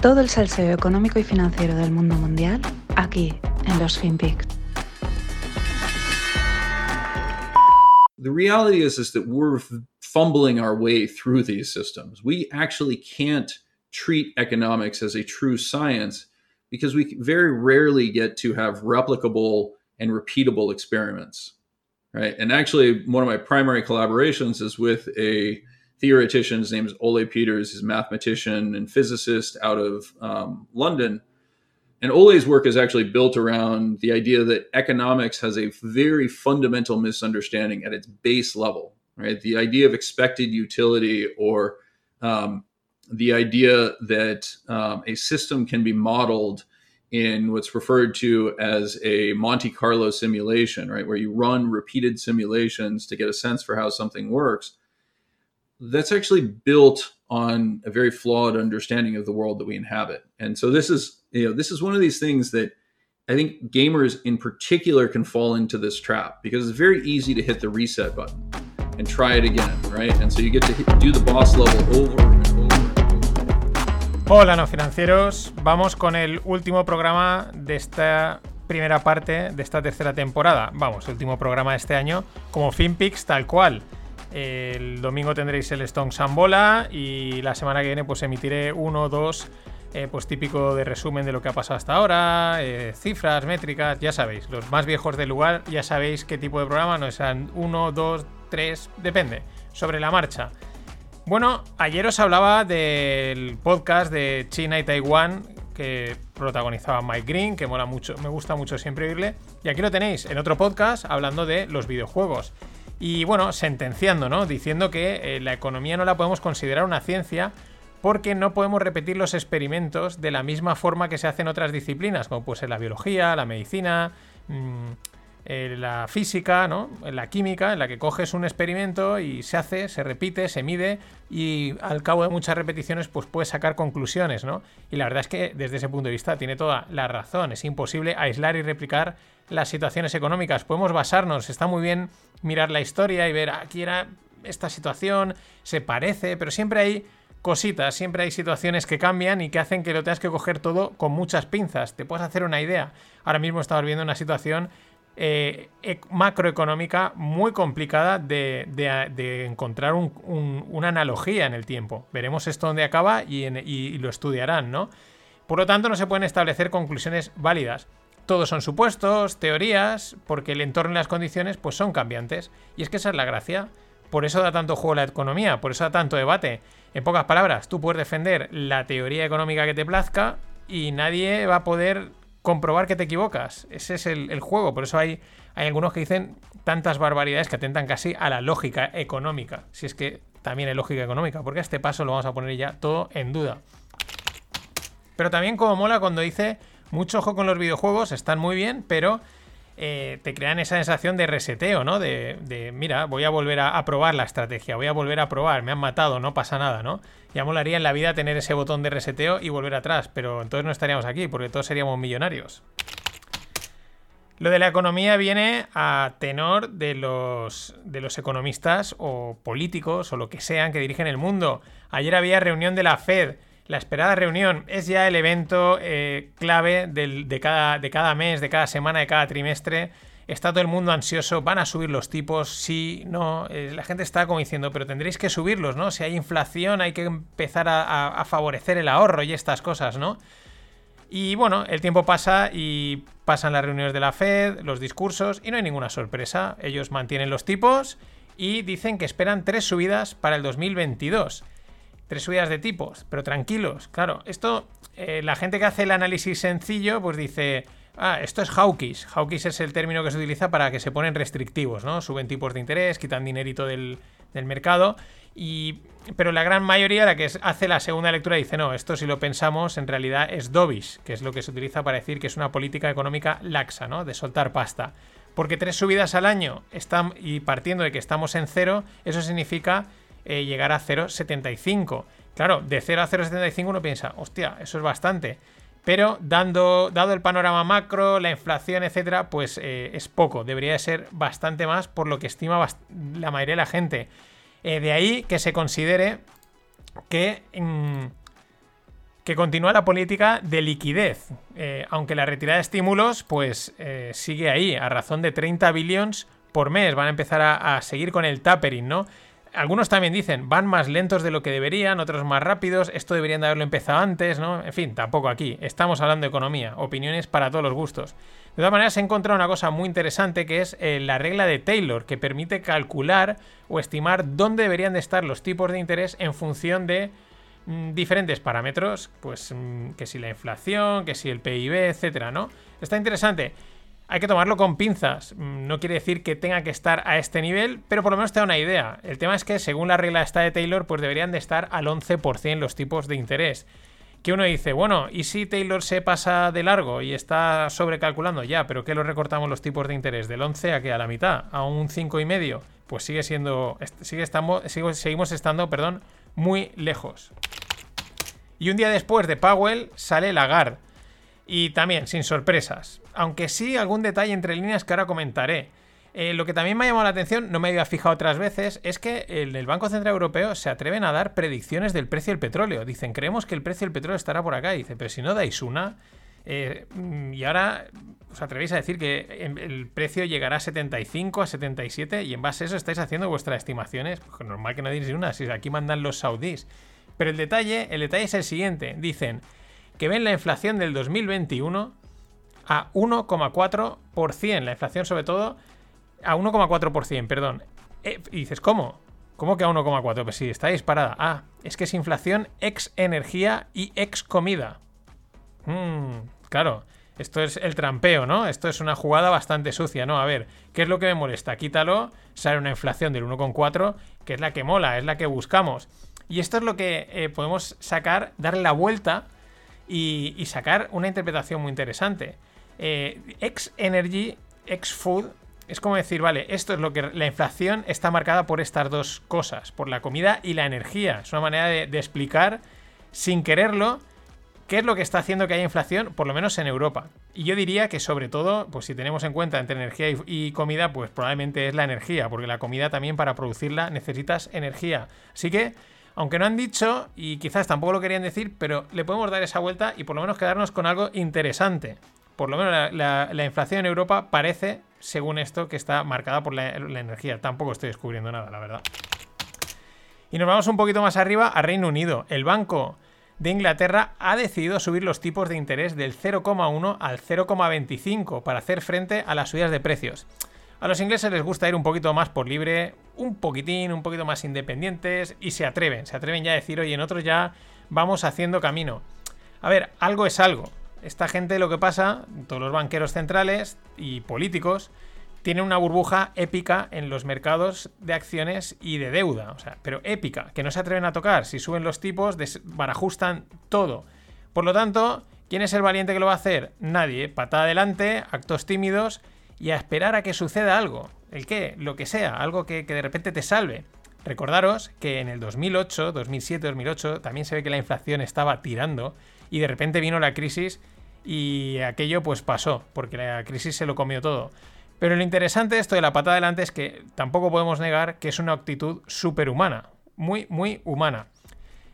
Todo el salseo económico y financiero del mundo mundial aquí en los FinPix. The reality is, is that we're fumbling our way through these systems. We actually can't treat economics as a true science because we very rarely get to have replicable and repeatable experiments right and actually one of my primary collaborations is with a theoretician his name is ole peters he's a mathematician and physicist out of um, london. And ole's work is actually built around the idea that economics has a very fundamental misunderstanding at its base level right? The idea of expected utility or um, the idea that um, a system can be modeled in what's referred to as a Monte Carlo simulation, right, where you run repeated simulations to get a sense for how something works. That's actually built on a very flawed understanding of the world that we inhabit. And so this is, you know, this is one of these things that I think gamers in particular can fall into this trap because it's very easy to hit the reset button and try it again, right? And so you get to hit, do the boss level over and over Hola no financieros, vamos con el último programa de esta primera parte de esta tercera temporada. Vamos, último programa de este año como FinPix tal cual. El domingo tendréis el Stone Sambola y la semana que viene pues emitiré uno o dos eh, pues típico de resumen de lo que ha pasado hasta ahora, eh, cifras, métricas, ya sabéis, los más viejos del lugar ya sabéis qué tipo de programa, no sean uno, dos, tres, depende, sobre la marcha. Bueno, ayer os hablaba del podcast de China y Taiwán que protagonizaba Mike Green, que mola mucho, me gusta mucho siempre oírle. Y aquí lo tenéis, en otro podcast, hablando de los videojuegos. Y bueno, sentenciando, ¿no? Diciendo que eh, la economía no la podemos considerar una ciencia porque no podemos repetir los experimentos de la misma forma que se hacen otras disciplinas, como puede ser la biología, la medicina, mmm, eh, la física, ¿no? la química, en la que coges un experimento y se hace, se repite, se mide y al cabo de muchas repeticiones pues puedes sacar conclusiones, ¿no? Y la verdad es que desde ese punto de vista tiene toda la razón, es imposible aislar y replicar las situaciones económicas, podemos basarnos, está muy bien mirar la historia y ver aquí era esta situación, se parece, pero siempre hay cositas, siempre hay situaciones que cambian y que hacen que lo tengas que coger todo con muchas pinzas. Te puedes hacer una idea. Ahora mismo estamos viendo una situación eh, macroeconómica muy complicada de, encontrar una analogía en el tiempo. Veremos esto dónde acaba y, lo estudiarán, ¿no? Por lo tanto, no se pueden establecer conclusiones válidas. Todos son supuestos, teorías, porque el entorno y las condiciones pues, son cambiantes. Y es que esa es la gracia. Por eso da tanto juego la economía, por eso da tanto debate. En pocas palabras, tú puedes defender la teoría económica que te plazca y nadie va a poder comprobar que te equivocas. Ese es el, juego. Por eso hay, hay algunos que dicen tantas barbaridades que atentan casi a la lógica económica. Si es que también hay lógica económica, porque a este paso lo vamos a poner ya todo en duda. Pero también como mola cuando dice, mucho ojo con los videojuegos, están muy bien, pero eh, te crean esa sensación de reseteo, ¿no? De, mira, voy a volver a, probar la estrategia, voy a volver a probar, me han matado, no pasa nada, ¿no? Ya molaría en la vida tener ese botón de reseteo y volver atrás, pero entonces no estaríamos aquí, porque todos seríamos millonarios. Lo de la economía viene a tenor de los, de los economistas o políticos o lo que sean que dirigen el mundo. Ayer había reunión de la Fed la esperada reunión es ya el evento eh, clave de, cada, mes, de cada semana, de cada trimestre. Está todo el mundo ansioso, van a subir los tipos, sí, no. Eh, la gente está como diciendo, pero tendréis que subirlos, ¿no? Si hay inflación hay que empezar a, favorecer el ahorro y estas cosas, ¿no? Y bueno, el tiempo pasa y pasan las reuniones de la Fed, los discursos y no hay ninguna sorpresa. Ellos mantienen los tipos y dicen que esperan tres subidas para el 2022 tres subidas de tipos, pero tranquilos. Claro, esto, eh, la gente que hace el análisis sencillo, pues dice, ah, esto es hawkish. Hawkish es el término que se utiliza para que se ponen restrictivos, ¿no? Suben tipos de interés, quitan dinerito del, mercado. Y, pero la gran mayoría, la que hace la segunda lectura, dice, no, esto si lo pensamos, en realidad es dovish, que es lo que se utiliza para decir que es una política económica laxa, ¿no? De soltar pasta. Porque tres subidas al año están, y partiendo de que estamos en cero, eso significa eh, llegar a 0,75. Claro, de 0 a 0,75 uno piensa, hostia, eso es bastante. Pero dando, dado el panorama macro, la inflación, etcétera, pues eh, es poco. Debería de ser bastante más por lo que estima la mayoría de la gente. Eh, de ahí que se considere que, mm, que continúa la política de liquidez, aunque la retirada de estímulos pues sigue ahí, a razón de 30 billones por mes, van a empezar a seguir con el tapering, ¿no? Algunos también dicen, van más lentos de lo que deberían, otros más rápidos, esto deberían de haberlo empezado antes, ¿no? En fin, tampoco aquí, estamos hablando de economía, opiniones para todos los gustos. De todas maneras, he encontrado una cosa muy interesante que es eh, la regla de Taylor, que permite calcular o estimar dónde deberían de estar los tipos de interés en función de mm, diferentes parámetros, pues mm, que si la inflación, que si el PIB, etcétera, ¿no? Está interesante. Hay que tomarlo con pinzas. Mm, no quiere decir que tenga que estar a este nivel, pero por lo menos te da una idea. El tema es que, según la regla esta de Taylor, pues deberían de estar al 11% los tipos de interés que uno dice, bueno, ¿y si Taylor se pasa de largo y está sobrecalculando? Ya, pero ¿qué lo recortamos los tipos de interés? ¿Del 11 a que a la mitad? ¿A un 5,5? Pues sigue siendo, sigue estamos, seguimos estando, perdón, muy lejos. Y un día después de Powell sale Lagarde. Y también, sin sorpresas. Aunque sí algún detalle entre líneas que ahora comentaré. Eh, lo que también me ha llamado la atención, no me había fijado otras veces, es que el Banco Central Europeo se atreven a dar predicciones del precio del petróleo. Dicen, creemos que el precio del petróleo estará por acá. dice, pero si no dais una. Eh, y ahora os atrevéis a decir que el precio llegará a 75, a 77, y en base a eso estáis haciendo vuestras estimaciones. Pues normal que no digáis una, si aquí mandan los saudíes. Pero el detalle, el detalle es el siguiente: dicen que ven la inflación del 2021 a 1,4%. La inflación, sobre todo, a 1,4%, perdón. Eh, y dices, ¿cómo? ¿Cómo que a 1,4? Pues sí, está disparada. Ah, es que es inflación ex energía y ex comida. Mmm, claro, esto es el trampeo, ¿no? Esto es una jugada bastante sucia, ¿no? A ver, ¿qué es lo que me molesta? Quítalo, sale una inflación del 1,4, que es la que mola, es la que buscamos. Y esto es lo que eh, podemos sacar, darle la vuelta y, sacar una interpretación muy interesante. Eh, ex energy, ex food es como decir, vale, esto es lo que la inflación está marcada por estas dos cosas, por la comida y la energía. Es una manera de, explicar, sin quererlo, qué es lo que está haciendo que haya inflación, por lo menos en Europa. Y yo diría que sobre todo, pues si tenemos en cuenta entre energía y, comida, pues probablemente es la energía, porque la comida también para producirla necesitas energía. Así que, aunque no han dicho, y quizás tampoco lo querían decir, pero le podemos dar esa vuelta y por lo menos quedarnos con algo interesante. Por lo menos la inflación en Europa parece según esto, que está marcada por la, energía. Tampoco estoy descubriendo nada, la verdad. Y nos vamos un poquito más arriba a Reino Unido. El Banco de Inglaterra ha decidido subir los tipos de interés del 0,1 al 0,25 para hacer frente a las subidas de precios. A los ingleses les gusta ir un poquito más por libre, un poquitín, un poquito más independientes y se atreven, se atreven ya a decir, oye, en otros ya vamos haciendo camino. A ver, algo es algo esta gente lo que pasa, todos los banqueros centrales y políticos, tienen una burbuja épica en los mercados de acciones y de deuda. O sea, pero épica, que no se atreven a tocar. Si suben los tipos, barajustan todo. Por lo tanto, ¿quién es el valiente que lo va a hacer? Nadie. Patada adelante, actos tímidos y a esperar a que suceda algo. ¿El qué? Lo que sea, algo que, que de repente te salve. Recordaros que en el 2008, 2007, 2008 también se ve que la inflación estaba tirando y de repente vino la crisis y aquello pues pasó, porque la crisis se lo comió todo. Pero lo interesante de esto de la pata adelante es que tampoco podemos negar que es una actitud superhumana, muy, muy humana.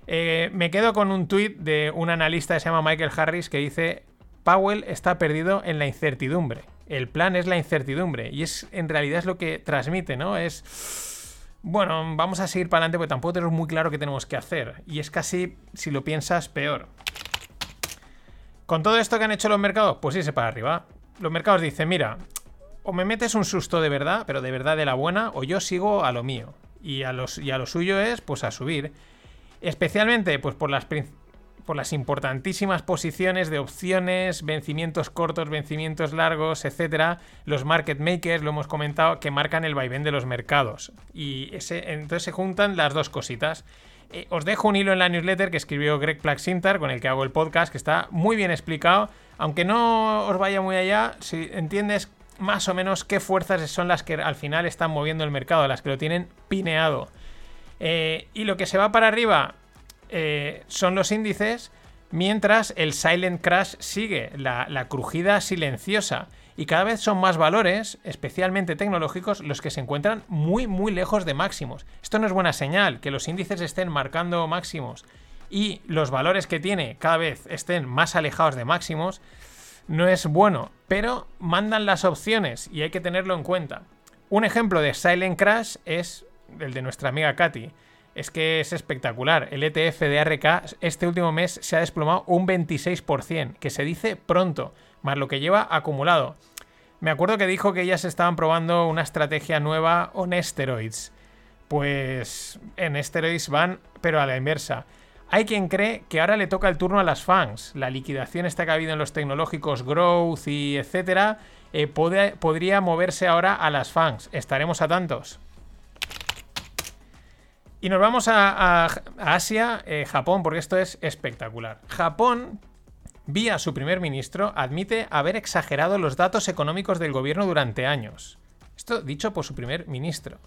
Eh, me quedo con un tuit de un analista que se llama Michael Harris que dice, Powell está perdido en la incertidumbre. El plan es la incertidumbre y es en realidad es lo que transmite, ¿no? Es bueno, vamos a seguir para adelante porque tampoco tenemos muy claro qué tenemos que hacer y es casi si lo piensas peor. Con todo esto que han hecho los mercados, pues irse para arriba. Los mercados dicen, mira, o me metes un susto de verdad, pero de verdad de la buena, o yo sigo a lo mío. Y a, los, y a lo suyo es, pues, a subir. Especialmente, pues, por las, por las importantísimas posiciones de opciones, vencimientos cortos, vencimientos largos, etcétera. Los market makers, lo hemos comentado, que marcan el vaivén de los mercados. Y entonces se juntan las dos cositas. Eh, os dejo un hilo en la newsletter que escribió Greg Plaxintar, con el que hago el podcast, que está muy bien explicado. Aunque no os vaya muy allá, si entiendes más o menos qué fuerzas son las que al final están moviendo el mercado, las que lo tienen pineado. Eh, y lo que se va para arriba eh, son los índices, mientras el silent crash sigue, la crujida silenciosa y cada vez son más valores, especialmente tecnológicos, los que se encuentran muy muy lejos de máximos. Esto no es buena señal, que los índices estén marcando máximos y los valores que tiene cada vez estén más alejados de máximos, no es bueno, pero mandan las opciones y hay que tenerlo en cuenta. Un ejemplo de Silent Crash es el de nuestra amiga Katy. Es que es espectacular. El ETF de ARK este último mes se ha desplomado un 26%, que se dice pronto, más lo que lleva acumulado. Me acuerdo que dijo que ellas estaban probando una estrategia nueva on steroids. Pues en steroids van, pero a la inversa. Hay quien cree que ahora le toca el turno a las fans. La liquidación está que ha habido en los tecnológicos Growth y etcétera eh, podría moverse ahora a las fans. Estaremos atentos. Y nos vamos a, Asia, eh, Japón, porque esto es espectacular. Japón, vía su primer ministro, admite haber exagerado los datos económicos del gobierno durante años. Esto dicho por su primer ministro.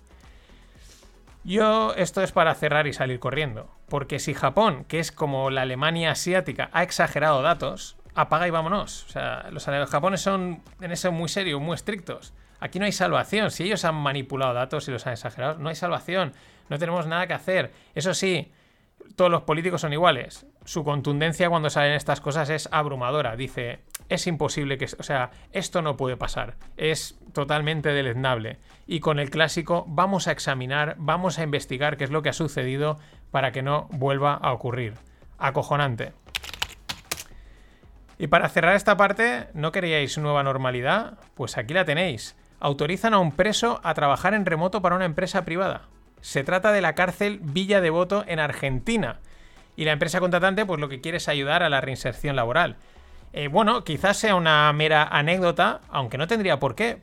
Yo, esto es para cerrar y salir corriendo. Porque si Japón, que es como la Alemania asiática, ha exagerado datos, apaga y vámonos. O sea, los japoneses son en eso muy serios, muy estrictos. Aquí no hay salvación. Si ellos han manipulado datos y los han exagerado, no hay salvación. No tenemos nada que hacer. Eso sí, todos los políticos son iguales. Su contundencia cuando salen estas cosas es abrumadora. Dice, es imposible que... O sea, esto no puede pasar. Es totalmente deleznable. Y con el clásico vamos a examinar, vamos a investigar qué es lo que ha sucedido para que no vuelva a ocurrir. Acojonante. Y para cerrar esta parte, ¿no queríais nueva normalidad? Pues aquí la tenéis. Autorizan a un preso a trabajar en remoto para una empresa privada. Se trata de la cárcel Villa Devoto en Argentina. Y la empresa contratante, pues lo que quiere es ayudar a la reinserción laboral. Eh, bueno, quizás sea una mera anécdota, aunque no tendría por qué.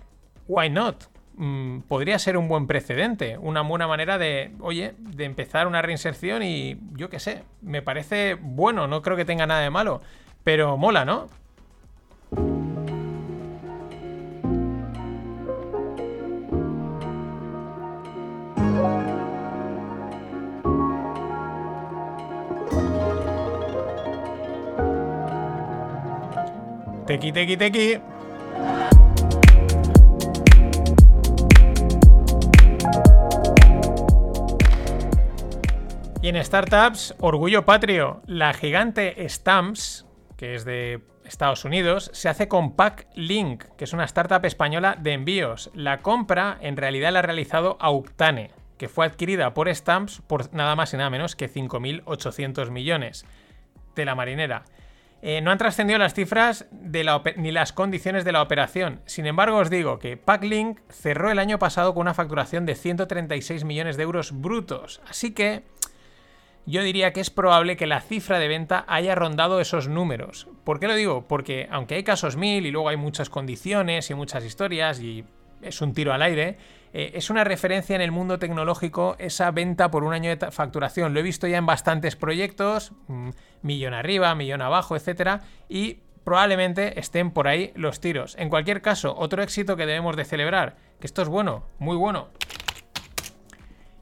Why not? Mm, podría ser un buen precedente, una buena manera de, oye, de empezar una reinserción y yo qué sé, me parece bueno, no creo que tenga nada de malo, pero mola, ¿no? Tequi, tequi, tequi. Y en startups, orgullo patrio, la gigante Stamps, que es de Estados Unidos, se hace con Packlink, que es una startup española de envíos. La compra en realidad la ha realizado Auctane, que fue adquirida por Stamps por nada más y nada menos que 5.800 millones de la marinera. Eh, no han trascendido las cifras ni las condiciones de la operación. Sin embargo, os digo que Packlink cerró el año pasado con una facturación de 136 millones de euros brutos. Así que yo diría que es probable que la cifra de venta haya rondado esos números. ¿Por qué lo digo? Porque aunque hay casos mil y luego hay muchas condiciones y muchas historias y es un tiro al aire, eh, es una referencia en el mundo tecnológico esa venta por un año de facturación. Lo he visto ya en bastantes proyectos, mm, millón arriba, millón abajo, etcétera, y probablemente estén por ahí los tiros. En cualquier caso, otro éxito que debemos de celebrar, que esto es bueno, muy bueno.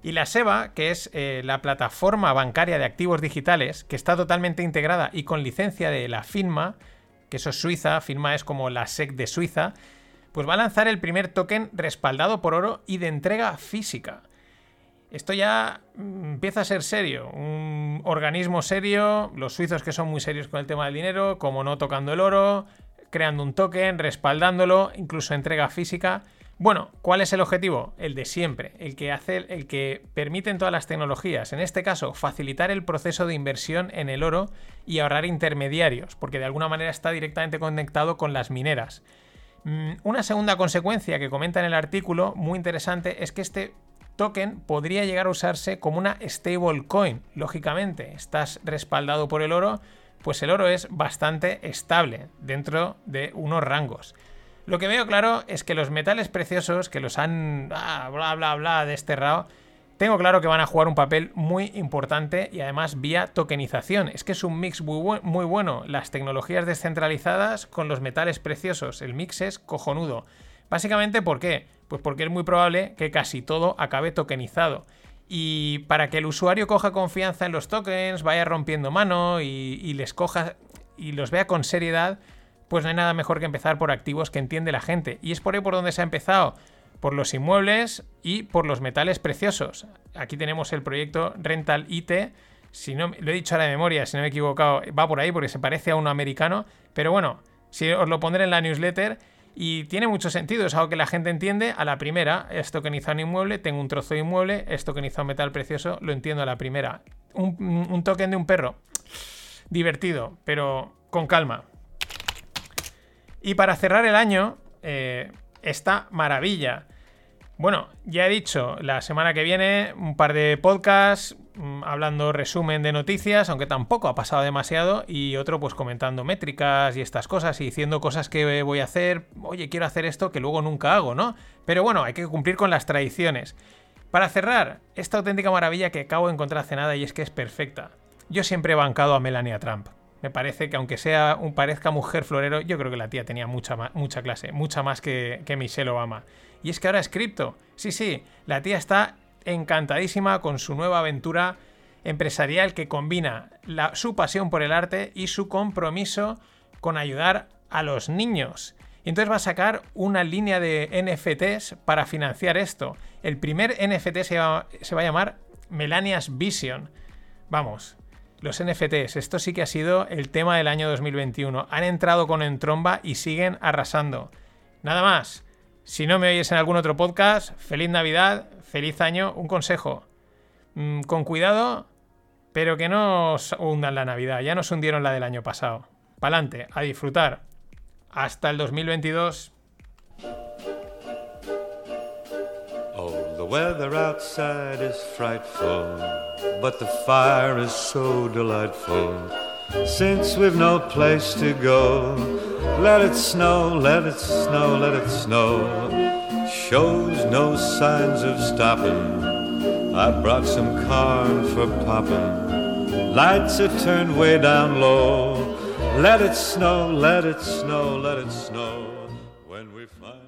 Y la SEBA, que es eh, la plataforma bancaria de activos digitales, que está totalmente integrada y con licencia de la FINMA, que eso es Suiza, FINMA es como la SEC de Suiza, pues va a lanzar el primer token respaldado por oro y de entrega física. Esto ya mm, empieza a ser serio, un organismo serio, los suizos que son muy serios con el tema del dinero, como no tocando el oro, creando un token, respaldándolo, incluso entrega física. Bueno, ¿cuál es el objetivo? El de siempre, el que hace, el que permiten todas las tecnologías. En este caso, facilitar el proceso de inversión en el oro y ahorrar intermediarios, porque de alguna manera está directamente conectado con las mineras. Mm, una segunda consecuencia que comenta en el artículo, muy interesante, es que este token podría llegar a usarse como una stablecoin. Lógicamente, estás respaldado por el oro, pues el oro es bastante estable dentro de unos rangos. Lo que veo claro es que los metales preciosos que los han ah, bla bla bla desterrado tengo claro que van a jugar un papel muy importante y además vía tokenización. Es que es un mix muy, bueno. Las tecnologías descentralizadas con los metales preciosos. El mix es cojonudo. Básicamente, ¿por qué? Pues porque es muy probable que casi todo acabe tokenizado. Y para que el usuario coja confianza en los tokens, vaya rompiendo mano y, y les coja y los vea con seriedad, pues no hay nada mejor que empezar por activos que entiende la gente. Y es por ahí por donde se ha empezado por los inmuebles y por los metales preciosos. Aquí tenemos el proyecto Rental IT, Si no, lo he dicho ahora de memoria, si no me he equivocado, va por ahí porque se parece a un americano. Pero bueno, si os lo pondré en la newsletter. Y tiene mucho sentido, es algo que la gente entiende a la primera. Esto que un inmueble, tengo un trozo de inmueble, esto que un metal precioso, lo entiendo a la primera. Un, un token de un perro, divertido, pero con calma. Y para cerrar el año, eh, esta maravilla. Bueno, ya he dicho, la semana que viene un par de podcasts mm, hablando resumen de noticias, aunque tampoco ha pasado demasiado, y otro pues comentando métricas y estas cosas y diciendo cosas que voy a hacer, oye, quiero hacer esto que luego nunca hago, ¿no? Pero bueno, hay que cumplir con las tradiciones. Para cerrar, esta auténtica maravilla que acabo de encontrar hace nada y es que es perfecta. Yo siempre he bancado a Melania Trump. Me parece que aunque sea un parezca mujer florero, yo creo que la tía tenía mucha, mucha clase, mucha más que, que Michelle Obama. Y es que ahora es cripto. Sí, sí, la tía está encantadísima con su nueva aventura empresarial que combina su pasión por el arte y su compromiso con ayudar a los niños. Y entonces va a sacar una línea de NFTs para financiar esto. El primer NFT se va, se va a llamar Melania's Vision. Vamos, los NFTs, esto sí que ha sido el tema del año 2021. Han entrado con Entromba y siguen arrasando. Nada más. Si no me oyes en algún otro podcast, feliz Navidad, feliz año. Un consejo. Mm, con cuidado, pero que no hundan la Navidad. Ya nos hundieron la del año pasado. Pa'lante, a disfrutar. Hasta el 2022. Oh, the let it snow, let it snow, let it snow. Shows no signs of stopping. I brought some corn for popping. Lights are turned way down low. Let it snow, let it snow, let it snow. When we finally